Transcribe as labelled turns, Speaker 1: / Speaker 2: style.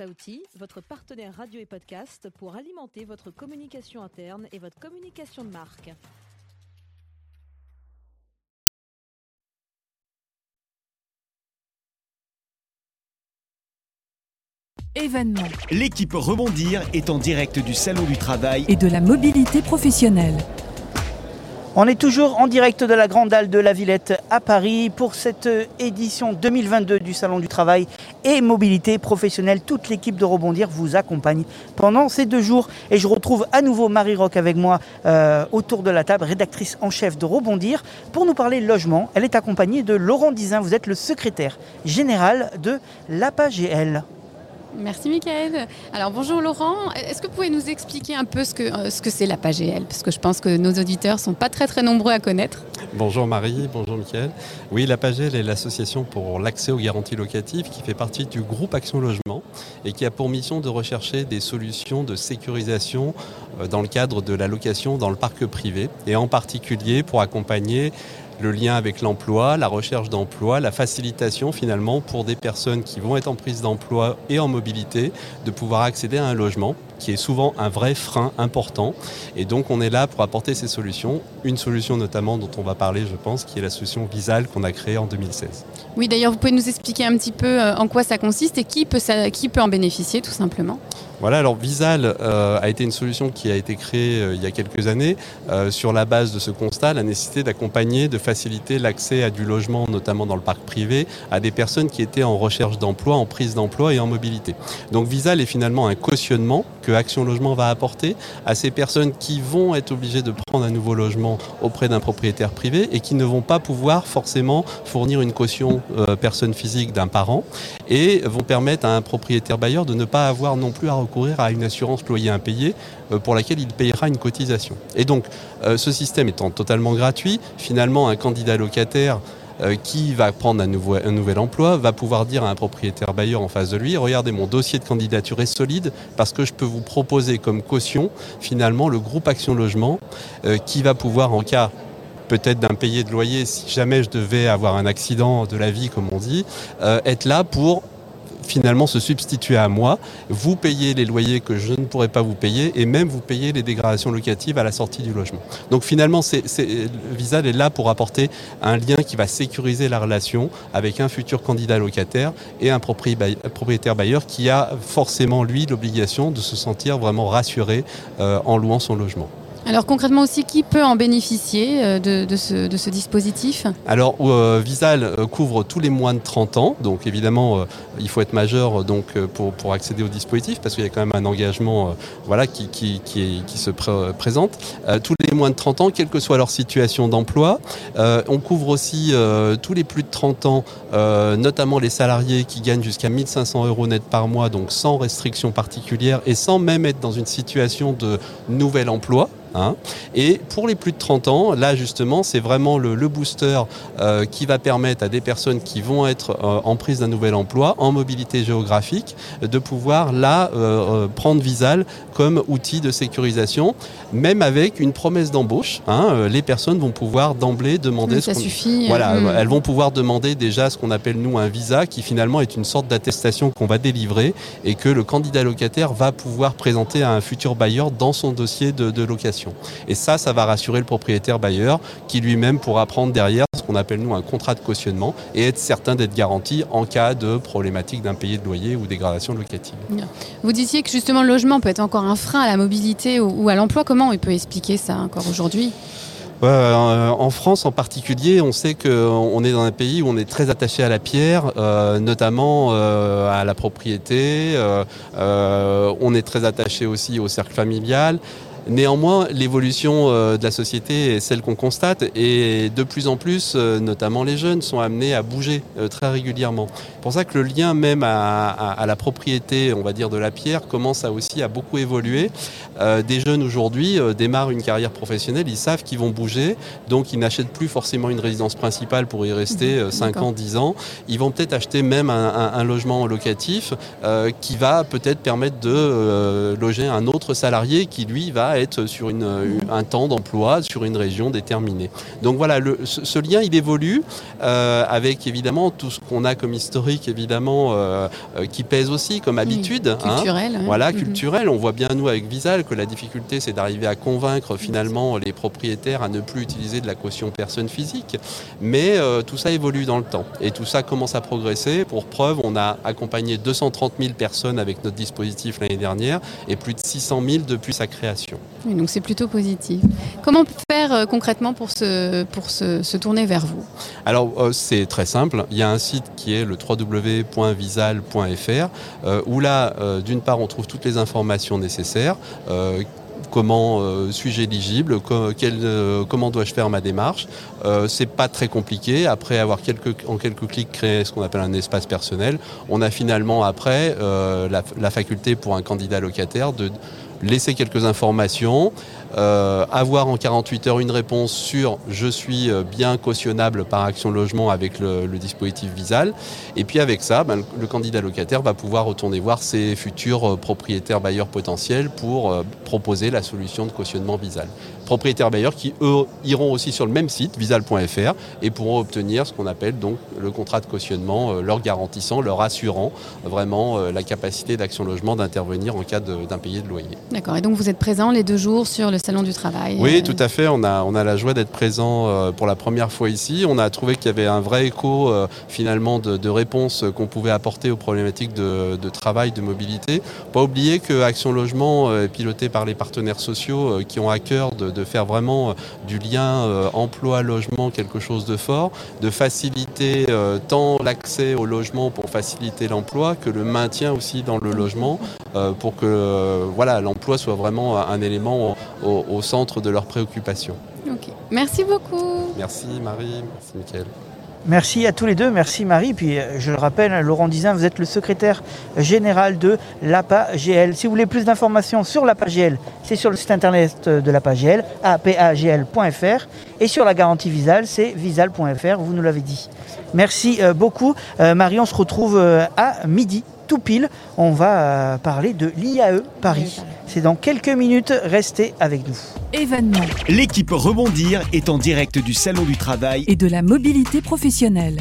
Speaker 1: Saouti, votre partenaire radio et podcast pour alimenter votre communication interne et votre communication de marque.
Speaker 2: Événement
Speaker 3: L'équipe Rebondir est en direct du Salon du Travail.
Speaker 2: et de la mobilité professionnelle.
Speaker 4: On est toujours en direct de la Grande Halle de la Villette à Paris pour cette édition 2022 du Salon du Travail et Mobilité Professionnelle. Toute l'équipe de Rebondir vous accompagne pendant ces deux jours. Et je retrouve à nouveau Marie Rock avec moi euh, autour de la table, rédactrice en chef de Rebondir, pour nous parler logement. Elle est accompagnée de Laurent Dizin. Vous êtes le secrétaire général de l'APAGL.
Speaker 5: Merci Mickaël. Alors bonjour Laurent, est-ce que vous pouvez nous expliquer un peu ce que euh, c'est la PAGL Parce que je pense que nos auditeurs sont pas très très nombreux à connaître.
Speaker 6: Bonjour Marie, bonjour Mickaël. Oui, la PAGEL est l'association pour l'accès aux garanties locatives qui fait partie du groupe Action Logement et qui a pour mission de rechercher des solutions de sécurisation euh, dans le cadre de la location dans le parc privé et en particulier pour accompagner le lien avec l'emploi, la recherche d'emploi, la facilitation finalement pour des personnes qui vont être en prise d'emploi et en mobilité de pouvoir accéder à un logement qui est souvent un vrai frein important. Et donc on est là pour apporter ces solutions. Une solution notamment dont on va parler je pense qui est la solution Visal qu'on a créée en 2016.
Speaker 5: Oui, d'ailleurs, vous pouvez nous expliquer un petit peu euh, en quoi ça consiste et qui peut, ça- qui peut en bénéficier tout simplement?
Speaker 6: Voilà, alors Visal euh, a été une solution qui a été créée euh, il y a quelques années euh, sur la base de ce constat, la nécessité d'accompagner, de faciliter l'accès à du logement, notamment dans le parc privé, à des personnes qui étaient en recherche d'emploi, en prise d'emploi et en mobilité. Donc Visal est finalement un cautionnement que Action Logement va apporter à ces personnes qui vont être obligées de prendre un nouveau logement auprès d'un propriétaire privé et qui ne vont pas pouvoir forcément fournir une caution euh, personne physique d'un parent et vont permettre à un propriétaire bailleur de ne pas avoir non plus à recourir à une assurance loyer impayé euh, pour laquelle il payera une cotisation. Et donc, euh, ce système étant totalement gratuit, finalement, un candidat locataire euh, qui va prendre un, nouvel emploi va pouvoir dire à un propriétaire bailleur en face de lui, regardez, mon dossier de candidature est solide parce que je peux vous proposer comme caution, finalement, le groupe Action Logement euh, qui va pouvoir, en cas peut-être d'impayé de loyer, si jamais je devais avoir un accident de la vie, comme on dit, euh, être là pour finalement se substituer à moi. Vous payez les loyers que je ne pourrais pas vous payer et même vous payez les dégradations locatives à la sortie du logement. Donc finalement, c'est, Visal est là pour apporter un lien qui va sécuriser la relation avec un futur candidat locataire et un propriétaire bailleur qui a forcément, lui, l'obligation de se sentir vraiment rassuré euh, en louant son logement.
Speaker 5: Alors concrètement aussi, qui peut en bénéficier euh, de, ce, dispositif?
Speaker 6: Alors, euh, Visal euh, couvre tous les moins de 30 ans, donc évidemment, il faut être majeur donc, pour, accéder au dispositif, parce qu'il y a quand même un engagement voilà, qui, se pré- présente. Tous les moins de 30 ans, quelle que soit leur situation d'emploi. On couvre aussi tous les plus de 30 ans, notamment les salariés qui gagnent jusqu'à 1500 euros net par mois, donc sans restriction particulière et sans même être dans une situation de nouvel emploi. Hein. Et pour les plus de 30 ans, là justement, c'est vraiment le, le booster euh, qui va permettre à des personnes qui vont être euh, en prise d'un nouvel emploi, en mobilité géographique, de pouvoir là euh, prendre Visal comme outil de sécurisation, même avec une promesse d'embauche. hein. Les personnes vont pouvoir d'emblée demander
Speaker 5: Oui,
Speaker 6: ce
Speaker 5: Ça
Speaker 6: qu'on-
Speaker 5: suffit.
Speaker 6: voilà,
Speaker 5: euh,
Speaker 6: elles vont pouvoir demander déjà ce qu'on appelle nous un visa, qui finalement est une sorte d'attestation qu'on va délivrer et que le candidat locataire va pouvoir présenter à un futur bailleur dans son dossier de, de location. Et ça, ça va rassurer le propriétaire bailleur qui lui-même pourra prendre derrière ce qu'on appelle nous un contrat de cautionnement et être certain d'être garanti en cas de problématique d'impayé de loyer ou dégradation locative.
Speaker 5: Vous disiez que justement le logement peut être encore un frein à la mobilité ou, à l'emploi. Comment on peut expliquer ça encore aujourd'hui?
Speaker 6: Euh, en France en particulier, on sait qu'on est dans un pays où on est très attaché à la pierre, euh, notamment euh, à la propriété. on est très attaché aussi au cercle familial. Néanmoins, l'évolution euh, de la société est celle qu'on constate et de plus en plus, euh, notamment les jeunes, sont amenés à bouger euh, très régulièrement. C'est pour ça que le lien même à, à- à la propriété, on va dire, de la pierre commence à aussi à beaucoup évoluer. Euh, des jeunes aujourd'hui euh, démarrent une carrière professionnelle, ils savent qu'ils vont bouger, donc ils n'achètent plus forcément une résidence principale pour y rester euh, 5
Speaker 5: d'accord.
Speaker 6: ans, 10 ans. Ils vont peut-être acheter même un, un- un logement locatif qui va peut-être permettre de loger un autre salarié qui lui va être sur une, un temps d'emploi sur une région déterminée. Donc voilà, le, ce, lien il évolue avec évidemment tout ce qu'on a comme historique évidemment qui pèse aussi comme habitude.
Speaker 5: Hein. culturel.
Speaker 6: Voilà, mhm. culturel. On voit bien nous avec Visal que la difficulté c'est d'arriver à convaincre finalement les propriétaires à ne plus utiliser de la caution personne physique. Mais tout ça évolue dans le temps et tout ça commence à progresser. Pour preuve, on a accompagné 230 000 personnes avec notre dispositif l'année dernière et plus de 600 000 depuis sa création.
Speaker 5: Donc c'est plutôt positif. Comment faire euh, concrètement pour, se, pour se, tourner vers vous?
Speaker 6: Alors euh, c'est très simple. Il y a un site qui est le www.visal.fr euh, où là, d'une part, on trouve toutes les informations nécessaires comment suis-je éligible, comment dois-je faire ma démarche? Euh, c'est pas très compliqué. Après avoir quelques, en quelques clics créé ce qu'on appelle un espace personnel, on a finalement après la, faculté pour un candidat locataire de laisser quelques informations, euh, avoir en 48 heures une réponse sur je suis euh, bien cautionnable par Action Logement avec le, dispositif Visal. Et puis avec ça, ben, le candidat locataire va pouvoir retourner voir ses futurs euh, propriétaires bailleurs potentiels pour proposer la solution de cautionnement Visal. Propriétaires bailleurs qui, eux, iront aussi sur le même site, visal.fr, et pourront obtenir ce qu'on appelle donc le contrat de cautionnement, leur garantissant, leur assurant vraiment la capacité d'Action Logement d'intervenir en cas d'impayé de loyer.
Speaker 5: D'accord. Et donc vous êtes présent les deux jours sur le salon du travail
Speaker 6: Oui, euh, tout à fait. On a, on a la joie d'être présent euh, pour la première fois ici. On a trouvé qu'il y avait un vrai écho euh, finalement de, réponses qu'on pouvait apporter aux problématiques de, travail, de mobilité. Pas oublier que Action Logement est piloté par les partenaires sociaux qui ont à cœur de, faire vraiment du lien emploi-logement quelque chose de fort, de faciliter tant l'accès au logement pour faciliter l'emploi que le maintien aussi dans le logement pour que voilà l'emploi soit vraiment un élément au, centre de leurs préoccupations.
Speaker 5: Merci beaucoup.
Speaker 6: Merci Marie, merci Mickaël.
Speaker 4: Merci à tous les deux, merci Marie. Puis euh, je le rappelle, Laurent Dizin, vous êtes le secrétaire général de l'APA-GL. Si vous voulez plus d'informations sur l'APA-GL, c'est sur le site internet de l'APA-GL, apagl.fr. Et sur la garantie Visal, c'est visal.fr, vous nous l'avez dit. Merci euh, beaucoup. Euh, Marie, on se retrouve à midi tout pile, on va euh, parler de l'IAE Paris. C'est dans quelques minutes, restez avec nous.
Speaker 2: Événement.
Speaker 3: L'équipe Rebondir est en direct du Salon du Travail
Speaker 2: et de la mobilité professionnelle.